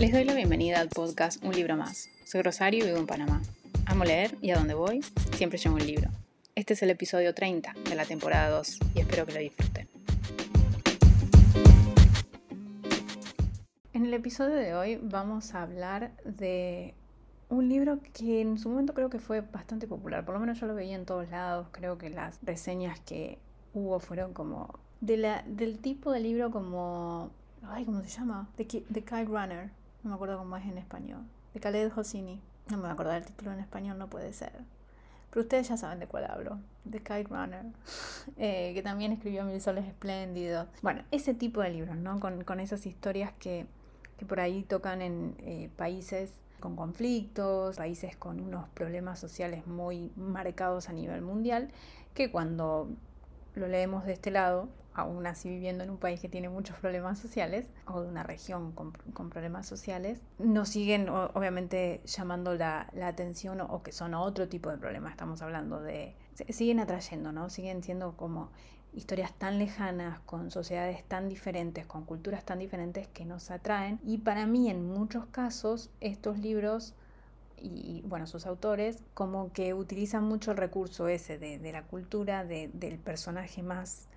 Les doy la bienvenida al podcast Un libro más. Soy Rosario y vivo en Panamá. Amo leer y a donde voy siempre llevo un libro. Este es el episodio 30 de la temporada 2 y espero que lo disfruten. En el episodio de hoy vamos a hablar de un libro que en su momento creo que fue bastante popular, por lo menos yo lo veía en todos lados, creo que las reseñas que hubo fueron como de la, del tipo de libro como, ay, ¿cómo se llama? The, The Kite Runner, no me acuerdo cómo es en español, de Khaled Hosseini, no me acuerdo del título en español, no puede ser. Pero ustedes ya saben de cuál hablo, The Kite Runner, eh, que también escribió Mil Soles Espléndidos. Bueno, ese tipo de libros, ¿no? Con, con esas historias que que por ahí tocan en eh, países con conflictos, países con unos problemas sociales muy marcados a nivel mundial, que cuando lo leemos de este lado, aún así viviendo en un país que tiene muchos problemas sociales, o de una región con, problemas sociales, nos siguen obviamente llamando la, la atención o, que son otro tipo de problemas, estamos hablando de, siguen atrayendo, ¿no? Siguen siendo como historias tan lejanas, con sociedades tan diferentes, con culturas tan diferentes que nos atraen. Y para mí, en muchos casos, estos libros y bueno, sus autores, como que utilizan mucho el recurso ese de, la cultura, del personaje más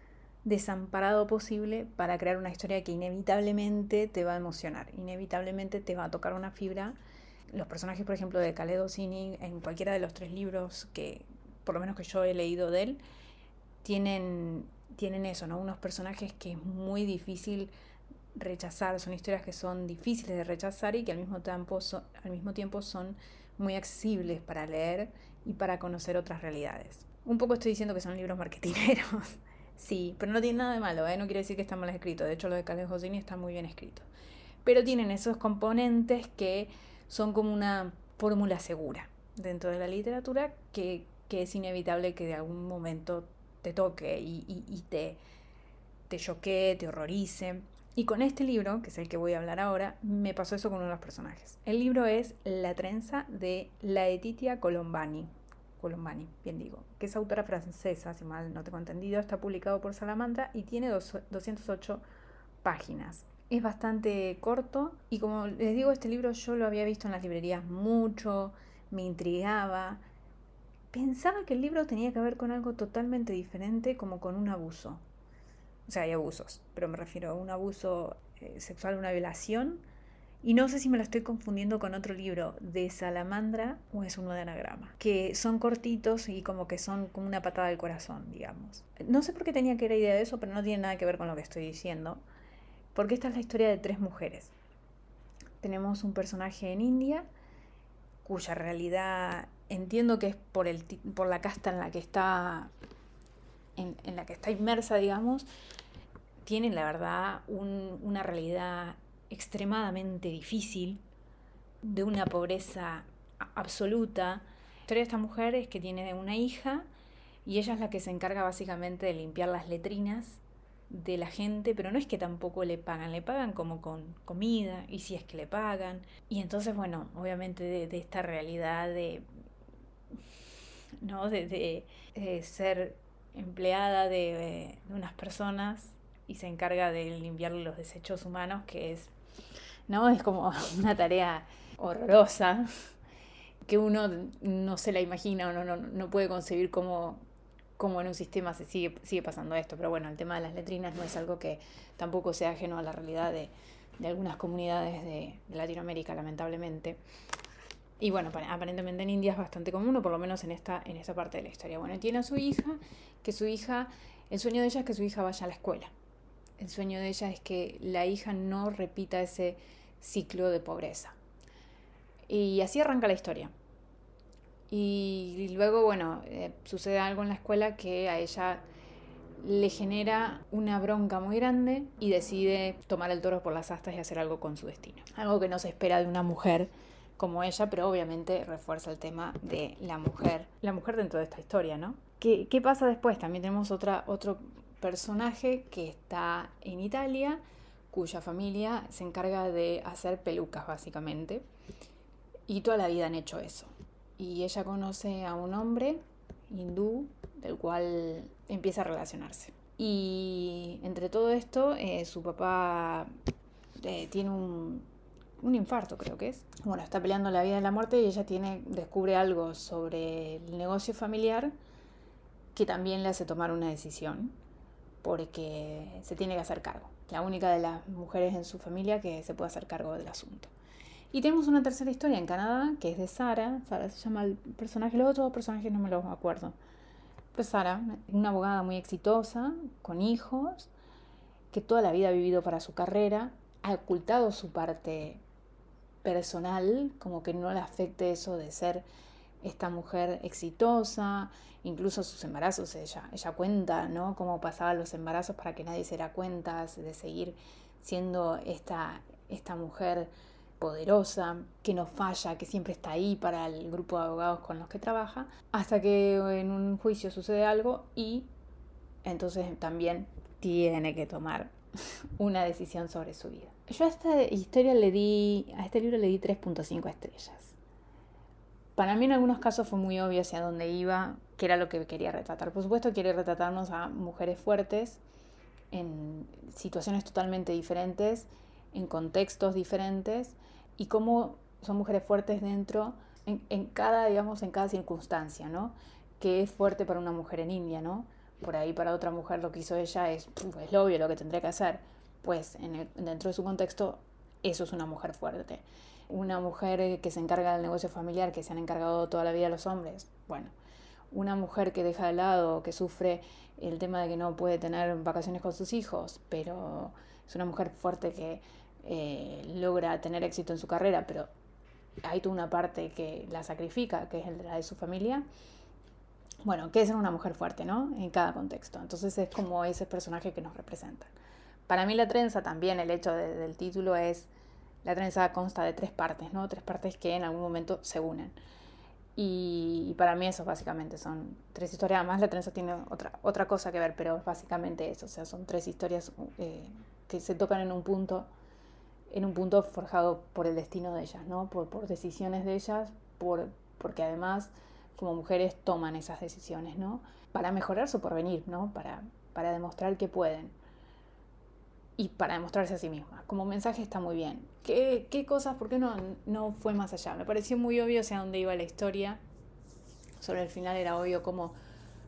desamparado posible para crear una historia que inevitablemente te va a emocionar, inevitablemente te va a tocar una fibra. Los personajes, por ejemplo, de Khaled Hosseini, en cualquiera de los tres libros que, por lo menos que yo he leído de él, tienen, tienen eso, ¿no? Unos personajes que es muy difícil rechazar, son historias que son difíciles de rechazar y que al mismo tiempo son, al mismo tiempo son muy accesibles para leer y para conocer otras realidades. Un poco estoy diciendo que son libros marketineros, sí, pero no tiene nada de malo, ¿eh? no quiere decir que están mal escritos, de hecho lo de Khaled Hosseini está muy bien escrito. Pero tienen esos componentes que son como una fórmula segura dentro de la literatura que, que es inevitable que de algún momento te toque y, te, te choquee, te horrorice. Y con este libro, que es el que voy a hablar ahora, me pasó eso con uno de los personajes. El libro es La trenza de Laetitia Colombani. Colombani, bien digo, que es autora francesa, si mal no tengo entendido, está publicado por Salamandra y tiene 208 páginas. Es bastante corto y como les digo, este libro yo lo había visto en las librerías mucho, me intrigaba, pensaba que el libro tenía que ver con algo totalmente diferente, como con un abuso. O sea, hay abusos, pero me refiero a un abuso eh, sexual, una violación. Y no sé si me lo estoy confundiendo con otro libro de Salamandra o es uno de anagrama, que son cortitos y como que son como una patada del corazón, digamos. No sé por qué tenía que ir idea de eso, pero no tiene nada que ver con lo que estoy diciendo, porque esta es la historia de tres mujeres. Tenemos un personaje en India cuya realidad entiendo que es por, el, por la casta en la que está en, la que está inmersa, digamos, tiene la verdad una realidad extremadamente difícil, de una pobreza absoluta. La historia de esta mujer es que tiene una hija y ella es la que se encarga básicamente de limpiar las letrinas de la gente, pero no es que tampoco le pagan, le pagan como con comida y si es que le pagan. Y entonces, bueno, obviamente de esta realidad de ¿no? de, ser empleada de, unas personas y se encarga de limpiar los desechos humanos, que es, ¿no? es como una tarea horrorosa que uno no se la imagina o no, no, puede concebir cómo, cómo, en un sistema se sigue, sigue pasando esto. Pero bueno, el tema de las letrinas no es algo que tampoco sea ajeno a la realidad de, de algunas comunidades de Latinoamérica, lamentablemente. Y bueno, aparentemente en India es bastante común, o por lo menos en esta, en esta parte de la historia. Bueno, tiene a su hija, que su hija, el sueño de ella es que su hija vaya a la escuela. El sueño de ella es que la hija no repita ese ciclo de pobreza. Y así arranca la historia. Y luego, bueno, eh, sucede algo en la escuela que a ella le genera una bronca muy grande y decide tomar el toro por las astas y hacer algo con su destino. Algo que no se espera de una mujer como ella, pero obviamente refuerza el tema de la mujer, la mujer dentro de esta historia, ¿no? ¿Qué, qué pasa después? También tenemos otra, otro personaje que está en Italia, cuya familia se encarga de hacer pelucas básicamente, y toda la vida han hecho eso. Y ella conoce a un hombre hindú del cual empieza a relacionarse. Y entre todo esto, eh, su papá eh, tiene un un infarto creo que es. Bueno, está peleando la vida y la muerte y ella tiene, descubre algo sobre el negocio familiar que también le hace tomar una decisión porque se tiene que hacer cargo. La única de las mujeres en su familia que se puede hacer cargo del asunto. Y tenemos una tercera historia en Canadá, que es de Sara. Sara se llama el personaje, los otros personajes no me los acuerdo. Pues Sara, una abogada muy exitosa, con hijos, que toda la vida ha vivido para su carrera, ha ocultado su parte personal, como que no le afecte eso de ser esta mujer exitosa, incluso sus embarazos, ella, ella cuenta, ¿no? Cómo pasaban los embarazos para que nadie se diera cuenta de seguir siendo esta, esta mujer poderosa, que no falla, que siempre está ahí para el grupo de abogados con los que trabaja, hasta que en un juicio sucede algo y entonces también tiene que tomar una decisión sobre su vida. Yo a esta historia le di, a este libro le di 3.5 estrellas. Para mí en algunos casos fue muy obvio hacia dónde iba, qué era lo que quería retratar. Por supuesto quiere retratarnos a mujeres fuertes en situaciones totalmente diferentes, en contextos diferentes y cómo son mujeres fuertes dentro, en, cada, digamos, en cada circunstancia, ¿no? Que es fuerte para una mujer en India, ¿no? Por ahí para otra mujer lo que hizo ella es, es lo obvio lo que tendría que hacer. Pues en dentro de su contexto, eso es una mujer fuerte. Una mujer que se encarga del negocio familiar, que se han encargado toda la vida los hombres, bueno. Una mujer que deja de lado, que sufre el tema de que no puede tener vacaciones con sus hijos, pero es una mujer fuerte que eh, logra tener éxito en su carrera, pero hay toda una parte que la sacrifica, que es la de su familia. Bueno, que es ser una mujer fuerte, ¿no? En cada contexto. Entonces es como ese personaje que nos representa. Para mí la trenza también, el hecho del título es, la trenza consta de tres partes, ¿no? Tres partes que en algún momento se unen. Y, para mí eso básicamente son tres historias. Además la trenza tiene otra, otra cosa que ver, pero básicamente eso. O sea, son tres historias eh, que se tocan en un punto en un punto forjado por el destino de ellas, ¿no? Por, por decisiones de ellas, por, porque además como mujeres toman esas decisiones, ¿no? Para mejorar su porvenir, ¿no? Para, para demostrar que pueden y para demostrarse a sí mismas. Como mensaje está muy bien. ¿Qué, qué cosas, por qué no, no fue más allá? Me pareció muy obvio hacia dónde iba la historia. Sobre el final era obvio cómo,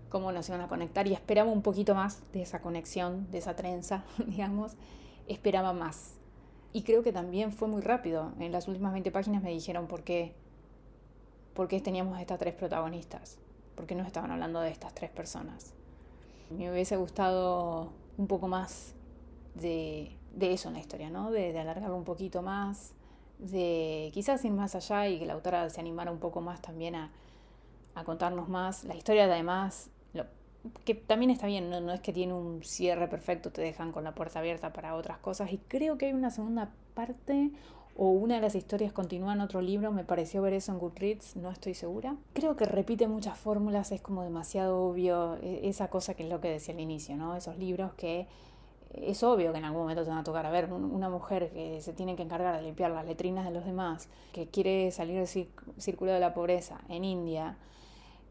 cómo nos iban a conectar y esperaba un poquito más de esa conexión, de esa trenza, digamos. Esperaba más. Y creo que también fue muy rápido. En las últimas 20 páginas me dijeron por qué, por qué teníamos estas tres protagonistas. ¿Por qué nos estaban hablando de estas tres personas? Me hubiese gustado un poco más de, de eso en la historia, ¿no? De, de, alargarlo un poquito más, de quizás ir más allá y que la autora se animara un poco más también a, contarnos más. La historia además que también está bien, no, es que tiene un cierre perfecto, te dejan con la puerta abierta para otras cosas. Y creo que hay una segunda parte o una de las historias continúa en otro libro, me pareció ver eso en Goodreads, no estoy segura. Creo que repite muchas fórmulas, es como demasiado obvio e, esa cosa que es lo que decía al inicio, ¿no? Esos libros que es obvio que en algún momento te van a tocar a ver una mujer que se tiene que encargar de limpiar las letrinas de los demás, que quiere salir del círculo de la pobreza en India,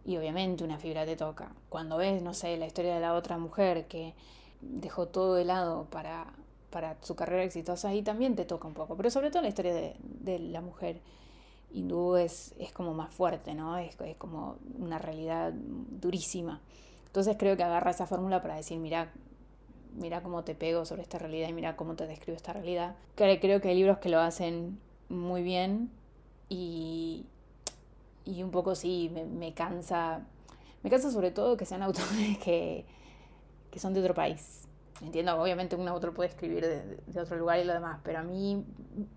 y obviamente una fibra te toca. Cuando ves, no sé, la historia de la otra mujer que dejó todo de lado para, para su carrera exitosa, ahí también te toca un poco. Pero sobre todo la historia de, de la mujer hindú es, es como más fuerte, ¿no? Es, es como una realidad durísima. Entonces creo que agarra esa fórmula para decir, mira, mira cómo te pego sobre esta realidad y mira cómo te describo esta realidad. Creo que hay libros que lo hacen muy bien y, y un poco sí, me, cansa. Me cansa sobre todo que sean autores que, que son de otro país. Entiendo, obviamente un autor puede escribir de, otro lugar y lo demás, pero a mí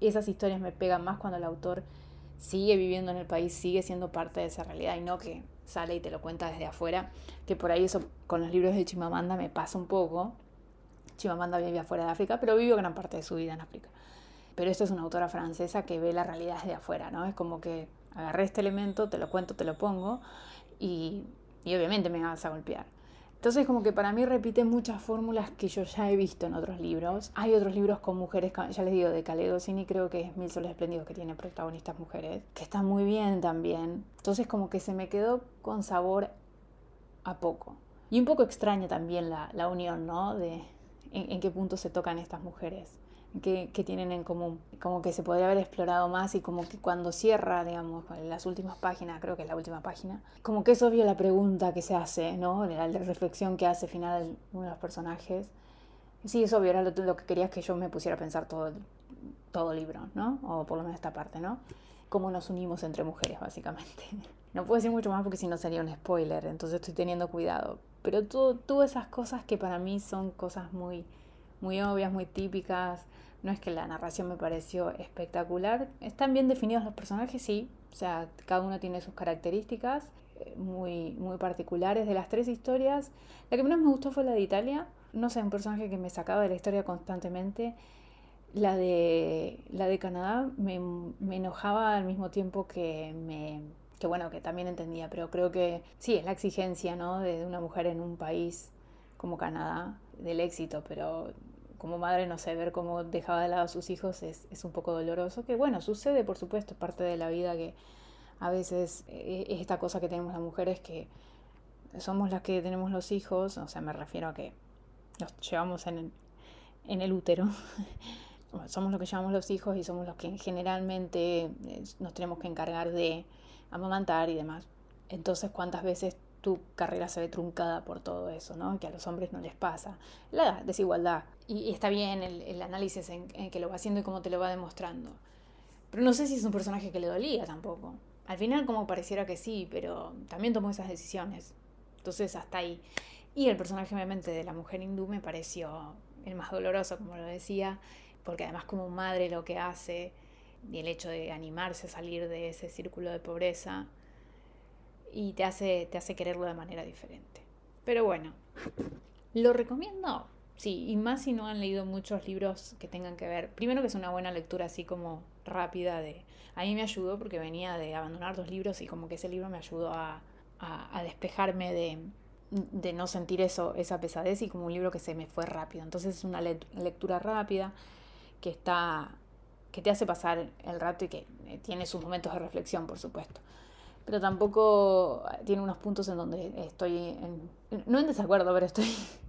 esas historias me pegan más cuando el autor sigue viviendo en el país, sigue siendo parte de esa realidad y no que sale y te lo cuenta desde afuera, que por ahí eso con los libros de Chimamanda me pasa un poco. Chimamanda vive afuera de África, pero vive gran parte de su vida en África. Pero esto es una autora francesa que ve la realidad desde afuera, ¿no? Es como que agarré este elemento, te lo cuento, te lo pongo y, y obviamente me vas a golpear. Entonces como que para mí repite muchas fórmulas que yo ya he visto en otros libros. Hay otros libros con mujeres, ya les digo, de Caledo Cini creo que es Mil Soles Espléndidos que tiene protagonistas mujeres, que están muy bien también. Entonces como que se me quedó con sabor a poco. Y un poco extraña también la, la unión, ¿no? De en, en, qué punto se tocan estas mujeres que, tienen en común. Como que se podría haber explorado más y como que cuando cierra, digamos, las últimas páginas, creo que es la última página, como que es obvio la pregunta que se hace, ¿no? La, reflexión que hace al final uno de los personajes. Sí, es obvio, era lo, que querías que yo me pusiera a pensar todo, todo el libro, ¿no? O por lo menos esta parte, ¿no? Cómo nos unimos entre mujeres, básicamente. No puedo decir mucho más porque si no sería un spoiler, entonces estoy teniendo cuidado. Pero tuvo esas cosas que para mí son cosas muy, muy obvias, muy típicas. No es que la narración me pareció espectacular. Están bien definidos los personajes, sí. O sea, cada uno tiene sus características eh, muy, muy particulares. De las tres historias, la que menos me gustó fue la de Italia. No sé, un personaje que me sacaba de la historia constantemente. La de, la de Canadá me, me enojaba al mismo tiempo que me que bueno, que también entendía, pero creo que sí, es la exigencia, ¿no? De, una mujer en un país como Canadá, del éxito, pero como madre, no sé, ver cómo dejaba de lado a sus hijos es, un poco doloroso, que bueno, sucede, por supuesto, es parte de la vida que a veces eh, es esta cosa que tenemos las mujeres que somos las que tenemos los hijos, o sea, me refiero a que los llevamos en el, en el útero. somos los que llevamos los hijos y somos los que generalmente eh, nos tenemos que encargar de amamantar y demás. Entonces, ¿cuántas veces tu carrera se ve truncada por todo eso, ¿no? Que a los hombres no les pasa. La desigualdad. Y, está bien el, análisis en, que lo va haciendo y cómo te lo va demostrando. Pero no sé si es un personaje que le dolía tampoco. Al final como pareciera que sí, pero también tomó esas decisiones. Entonces hasta ahí. Y el personaje obviamente de la mujer hindú me pareció el más doloroso, como lo decía, porque además como madre lo que hace y el hecho de animarse a salir de ese círculo de pobreza y te hace, te hace quererlo de manera diferente. Pero bueno, ¿lo recomiendo? Sí, y más si no han leído muchos libros que tengan que ver. Primero que es una buena lectura así como rápida de... A mí me ayudó porque venía de abandonar dos libros y como que ese libro me ayudó a, a, despejarme de, de, no sentir eso, esa pesadez y como un libro que se me fue rápido. Entonces es una lectura rápida que está que te hace pasar el rato y que eh, tiene sus momentos de reflexión, por supuesto. Pero tampoco eh, tiene unos puntos en donde estoy, no en desacuerdo, pero estoy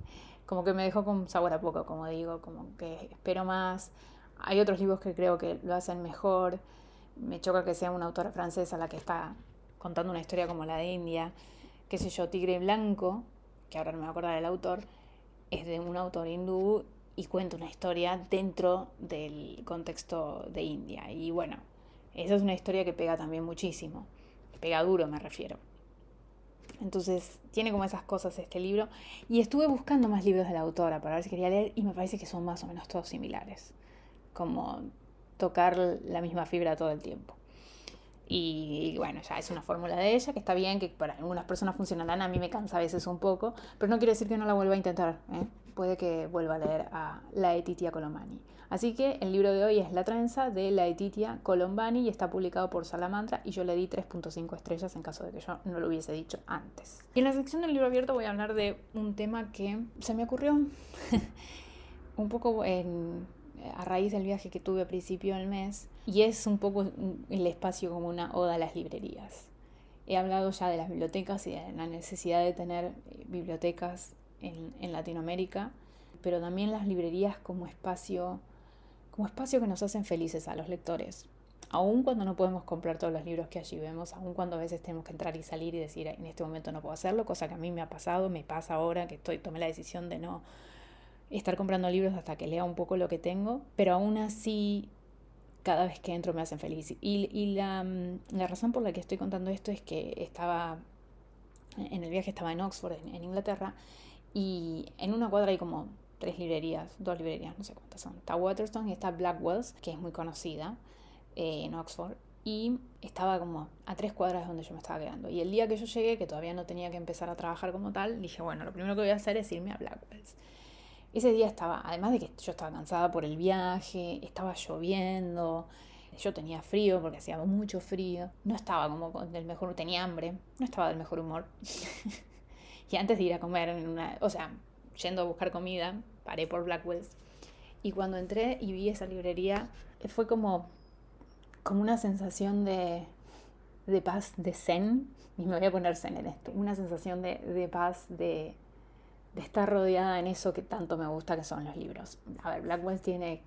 como que me dejó con sabor a poco, como digo, como que espero más. Hay otros libros que creo que lo hacen mejor. Me choca que sea una autora francesa la que está contando una historia como la de India. Qué sé yo, Tigre Blanco, que ahora no me voy a acordar del autor, es de un autor hindú y cuenta una historia dentro del contexto de India. Y bueno, esa es una historia que pega también muchísimo, pega duro me refiero. Entonces tiene como esas cosas este libro. Y estuve buscando más libros de la autora para ver si quería leer y me parece que son más o menos todos similares. Como tocar la misma fibra todo el tiempo. Y, bueno, ya es una fórmula de ella que está bien, que para algunas personas funcionarán, a mí me cansa a veces un poco, pero no quiere decir que no la vuelva a intentar. ¿eh? Puede que vuelva a leer a La Etitia Colombani. Así que el libro de hoy es La trenza de La Etitia Colombani y está publicado por Salamantra y yo le di 3.5 estrellas en caso de que yo no lo hubiese dicho antes. Y en la sección del libro abierto voy a hablar de un tema que se me ocurrió un poco a raíz del viaje que tuve a principio del mes y es un poco el espacio como una oda a las librerías. He hablado ya de las bibliotecas y de la necesidad de tener eh, bibliotecas en, en Latinoamérica, pero también las librerías como espacio, como espacio que nos hacen felices a los lectores. Aun cuando no podemos comprar todos los libros que allí vemos, aun cuando a veces tenemos que entrar y salir y decir en este momento no puedo hacerlo, cosa que a mí me ha pasado, me pasa ahora que estoy, tomé la decisión de no estar comprando libros hasta que lea un poco lo que tengo, pero aún así cada vez que entro me hacen feliz. Y, y la, mm, la, razón por la que estoy contando esto es que estaba, en el viaje estaba en Oxford, en, Inglaterra, y en una cuadra hay como tres librerías, dos librerías, no sé cuántas son. Está Waterstone y está Blackwell's, que es muy conocida eh, en Oxford. Y estaba como a tres cuadras de donde yo me estaba quedando. Y el día que yo llegué, que todavía no tenía que empezar a trabajar como tal, dije, bueno, lo primero que voy a hacer es irme a Blackwell's. Ese día estaba, además de que yo estaba cansada por el viaje, estaba lloviendo, yo tenía frío porque hacía mucho frío, no estaba como del mejor, tenía hambre, no estaba del mejor humor. y antes de ir a comer, en una, o sea, yendo a buscar comida, paré por Blackwell's. Y cuando entré y vi esa librería, fue como, como una sensación de, de paz, de zen, y me voy a poner zen en esto, una sensación de, de paz, de, de estar rodeada en eso que tanto me gusta que son los libros. A ver, Blackwell tiene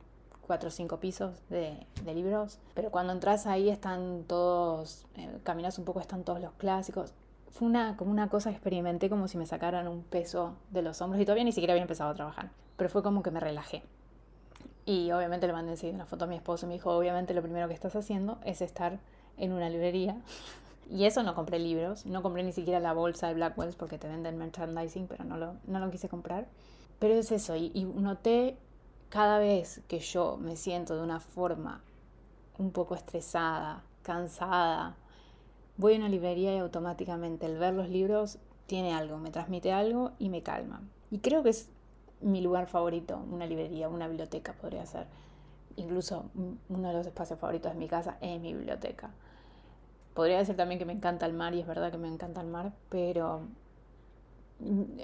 cuatro o cinco pisos de, libros, pero cuando entras ahí están todos, eh, caminas un poco, están todos los clásicos. Fue una, como una cosa que experimenté como si me sacaran un peso de los hombros y todavía ni siquiera había empezado a trabajar, pero fue como que me relajé. Y obviamente le mandé enseguida una foto a mi esposo y me dijo, obviamente lo primero que estás haciendo es estar en una librería. Y eso no compré libros, no compré ni siquiera la bolsa de Blackwells porque te venden merchandising, pero no lo, no lo quise comprar. Pero es eso, y, y noté cada vez que yo me siento de una forma un poco estresada, cansada, voy a una librería y automáticamente el ver los libros tiene algo, me transmite algo y me calma. Y creo que es mi lugar favorito, una librería, una biblioteca podría ser. Incluso uno de los espacios favoritos de mi casa es mi biblioteca. Podría decir también que me encanta el mar y es verdad que me encanta el mar, pero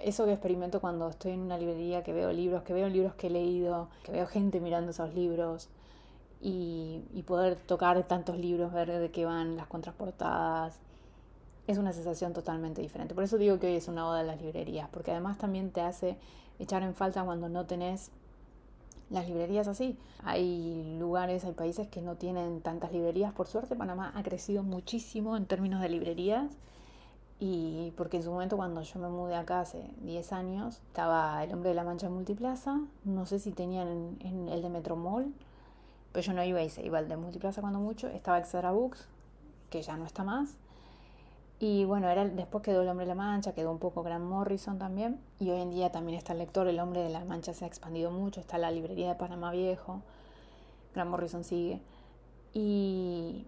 eso que experimento cuando estoy en una librería, que veo libros, que veo libros que he leído, que veo gente mirando esos libros y, poder tocar tantos libros, ver de qué van las contraportadas, es una sensación totalmente diferente. Por eso digo que hoy es una oda de las librerías, porque además también te hace echar en falta cuando no tenés las librerías así. Hay lugares, hay países que no tienen tantas librerías. Por suerte, Panamá ha crecido muchísimo en términos de librerías y porque en su momento cuando yo me mudé acá hace 10 años, estaba el Hombre de la Mancha Multiplaza, no sé si tenían en, el de Metromall, pero yo no iba y se iba al de Multiplaza cuando mucho, estaba Extra Books, que ya no está más, y bueno, era, después quedó el Hombre de la Mancha, quedó un poco Grant Morrison también, y hoy en día también está el lector, el Hombre de la Mancha se ha expandido mucho, está la librería de Panamá Viejo, Grant Morrison sigue, y,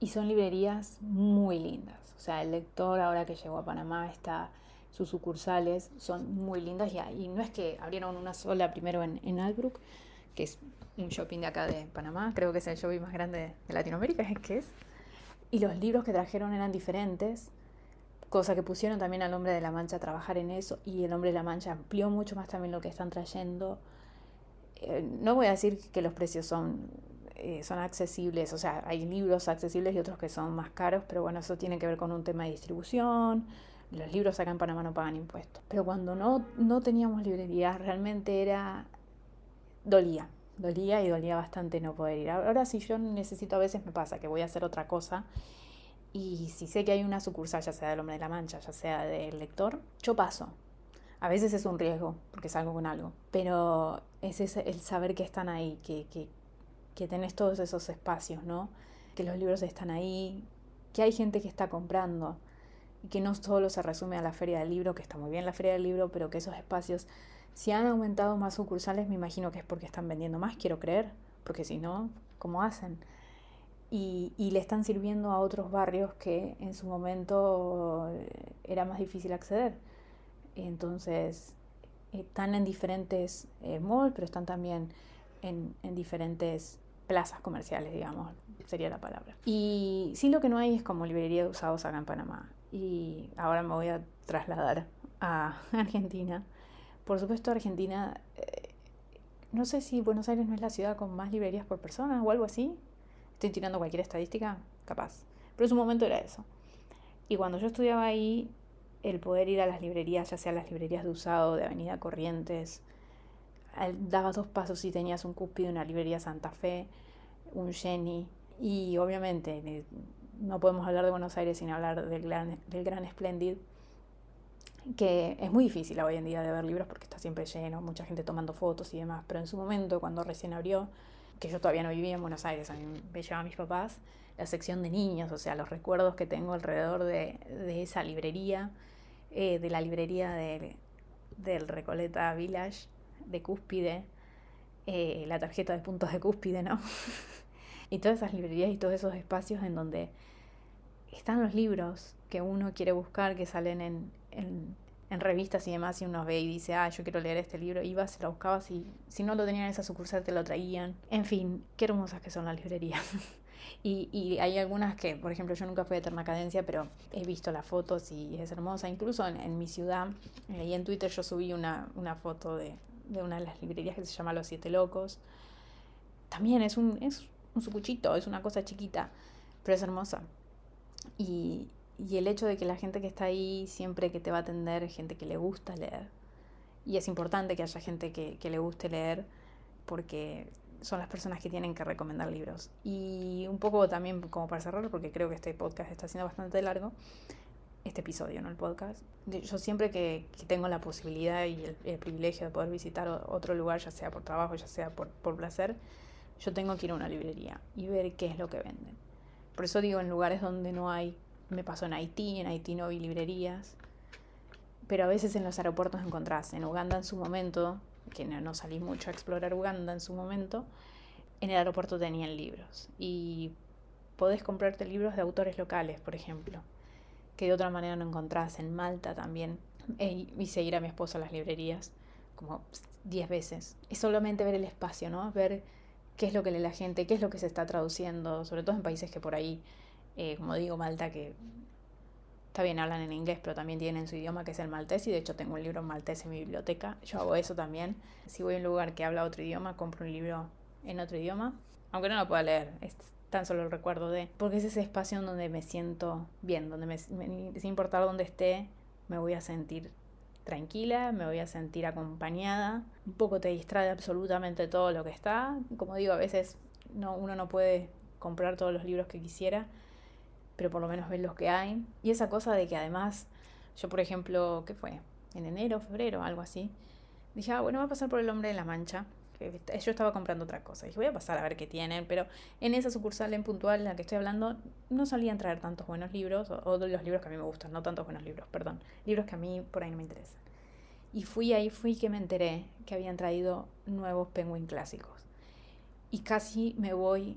y son librerías muy lindas. O sea, el lector ahora que llegó a Panamá está, sus sucursales son muy lindas. Y, y no es que abrieron una sola primero en, en Albrook, que es un shopping de acá de Panamá, creo que es el shopping más grande de Latinoamérica, es que es. Y los libros que trajeron eran diferentes, cosa que pusieron también al Hombre de la Mancha a trabajar en eso, y el Hombre de la Mancha amplió mucho más también lo que están trayendo. Eh, no voy a decir que los precios son eh, son accesibles, o sea, hay libros accesibles y otros que son más caros, pero bueno, eso tiene que ver con un tema de distribución. Los libros acá en Panamá no pagan impuestos. Pero cuando no, no teníamos librerías, realmente era... dolía, dolía y dolía bastante no poder ir. Ahora si yo necesito, a veces me pasa que voy a hacer otra cosa y si sé que hay una sucursal, ya sea del Hombre de la Mancha, ya sea del lector, yo paso. A veces es un riesgo, porque salgo con algo, pero es el saber que están ahí, que, que, que tenés todos esos espacios, ¿no? Que los libros están ahí, que hay gente que está comprando y que no solo se resume a la feria del libro, que está muy bien la feria del libro, pero que esos espacios, si han aumentado más sucursales, me imagino que es porque están vendiendo más, quiero creer, porque si no, ¿cómo hacen? Y, y, le están sirviendo a otros barrios que en su momento eh, era más difícil acceder. Entonces, están en diferentes eh, malls, pero están también en, en diferentes plazas comerciales, digamos, sería la palabra. Y sí lo que no hay es como librería de usados acá en Panamá. Y ahora me voy a trasladar a Argentina. Por supuesto, Argentina, eh, no sé si Buenos Aires no es la ciudad con más librerías por persona o algo así. Estoy tirando cualquier estadística, capaz. Pero en su momento era eso. Y cuando yo estudiaba ahí, el poder ir a las librerías, ya sea las librerías de usado de Avenida Corrientes, dabas dos pasos y tenías un cúspido, una librería Santa Fe, un Jenny. Y obviamente eh, no podemos hablar de Buenos Aires sin hablar del gran, del gran Splendid, que es muy difícil hoy en día de ver libros porque está siempre lleno, mucha gente tomando fotos y demás. Pero en su momento, cuando recién abrió, que yo todavía no vivía en Buenos Aires, a mí me llevaban mis papás, la sección de niños, o sea, los recuerdos que tengo alrededor de, de esa librería, eh, de la librería de, del Recoleta Village, de cúspide, eh, la tarjeta de puntos de cúspide, ¿no? y todas esas librerías y todos esos espacios en donde están los libros que uno quiere buscar, que salen en, en, revistas y demás, y uno ve y dice, ah, yo quiero leer este libro, ibas, se lo buscabas y si no lo tenían en esa sucursal te lo traían. En fin, qué hermosas que son las librerías. y, y, hay algunas que, por ejemplo, yo nunca fui a Eterna Cadencia, pero he visto las fotos y es hermosa. Incluso en, en mi ciudad, eh, y en Twitter yo subí una, una foto de, de una de las librerías que se llama Los Siete Locos. También es un, es un sucuchito, es una cosa chiquita, pero es hermosa. Y, y el hecho de que la gente que está ahí siempre que te va a atender, gente que le gusta leer, y es importante que haya gente que, que le guste leer, porque son las personas que tienen que recomendar libros. Y un poco también como para cerrar, porque creo que este podcast está siendo bastante largo, este episodio, ¿no? El podcast. Yo siempre que, tengo la posibilidad y el, privilegio de poder visitar otro lugar, ya sea por trabajo, ya sea por, por placer, yo tengo que ir a una librería y ver qué es lo que venden. Por eso digo, en lugares donde no hay, me pasó en Haití, en Haití no vi librerías, pero a veces en los aeropuertos encontrás, en Uganda en su momento, que no, salí mucho a explorar Uganda en su momento, en el aeropuerto tenían libros y podés comprarte libros de autores locales, por ejemplo, que de otra manera no encontrás en Malta también. E hice ir a mi esposo a las librerías como 10 veces. Es solamente ver el espacio, ¿no? Ver qué es lo que lee la gente, qué es lo que se está traduciendo, sobre todo en países que por ahí, eh, como digo, Malta, que está bien, hablan en inglés, pero también tienen su idioma que es el maltés y de hecho tengo un libro en maltés en mi biblioteca. Yo hago eso también. Si voy a un lugar que habla otro idioma, compro un libro en otro idioma, aunque no lo pueda leer, es tan solo el recuerdo de, porque es ese espacio en donde me siento bien, donde me, sin importar dónde esté, me voy a sentir tranquila, me voy a sentir acompañada, un poco te distrae absolutamente todo lo que está, como digo, a veces no, uno no puede comprar todos los libros que quisiera, pero por lo menos ves los que hay. Y esa cosa de que además, yo por ejemplo, ¿qué fue? En enero, febrero, algo así, dije, ah, bueno, voy a pasar por el hombre de la mancha. Yo estaba comprando otra cosa. Dije, voy a pasar a ver qué tienen, pero en esa sucursal en puntual en la que estoy hablando, no solían traer tantos buenos libros, o, o los libros que a mí me gustan, no tantos buenos libros, perdón, libros que a mí por ahí no me interesan. Y fui ahí, fui que me enteré que habían traído nuevos Penguin clásicos. Y casi me voy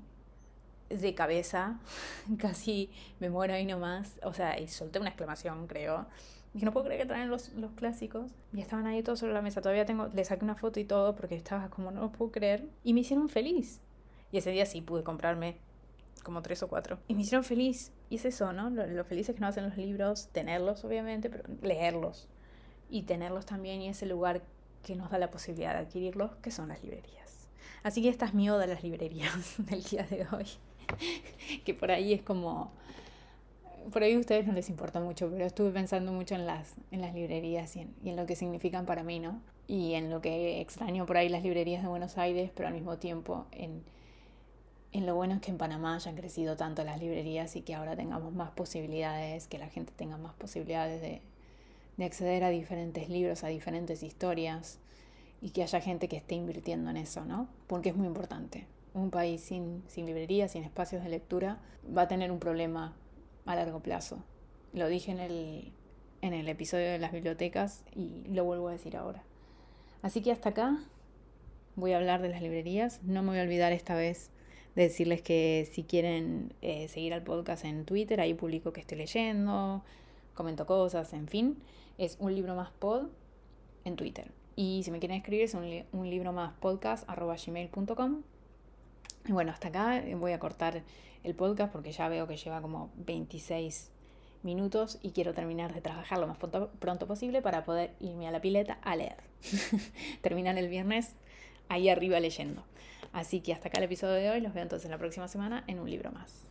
de cabeza, casi me muero ahí nomás, o sea, y solté una exclamación, creo. Y no puedo creer que traen los, los clásicos. Y estaban ahí todos sobre la mesa. Todavía tengo, le saqué una foto y todo porque estaba como, no lo puedo creer. Y me hicieron feliz. Y ese día sí pude comprarme como tres o cuatro. Y me hicieron feliz. Y es eso, ¿no? Lo, lo feliz es que no hacen los libros, tenerlos obviamente, pero leerlos. Y tenerlos también y ese lugar que nos da la posibilidad de adquirirlos, que son las librerías. Así que esta es mi a las librerías del día de hoy. que por ahí es como, por ahí a ustedes no les importa mucho, pero estuve pensando mucho en las, en las librerías y en, en lo que significan para mí, ¿no? Y en lo que extraño por ahí las librerías de Buenos Aires, pero al mismo tiempo en, en lo bueno es que en Panamá hayan crecido tanto las librerías y que ahora tengamos más posibilidades, que la gente tenga más posibilidades de, de acceder a diferentes libros, a diferentes historias y que haya gente que esté invirtiendo en eso, ¿no? Porque es muy importante un país sin, sin librerías, sin espacios de lectura, va a tener un problema a largo plazo. Lo dije en el, en el episodio de las bibliotecas y lo vuelvo a decir ahora. Así que hasta acá voy a hablar de las librerías. No me voy a olvidar esta vez de decirles que si quieren eh, seguir al podcast en Twitter, ahí publico que estoy leyendo, comento cosas, en fin. Es un libro más pod en Twitter. Y si me quieren escribir es un, libro más podcast arroba gmail.com y bueno, hasta acá voy a cortar el podcast porque ya veo que lleva como 26 minutos y quiero terminar de trabajar lo más pronto, posible para poder irme a la pileta a leer. Terminar el viernes ahí arriba leyendo. Así que hasta acá el episodio de hoy. Los veo entonces la próxima semana en un libro más.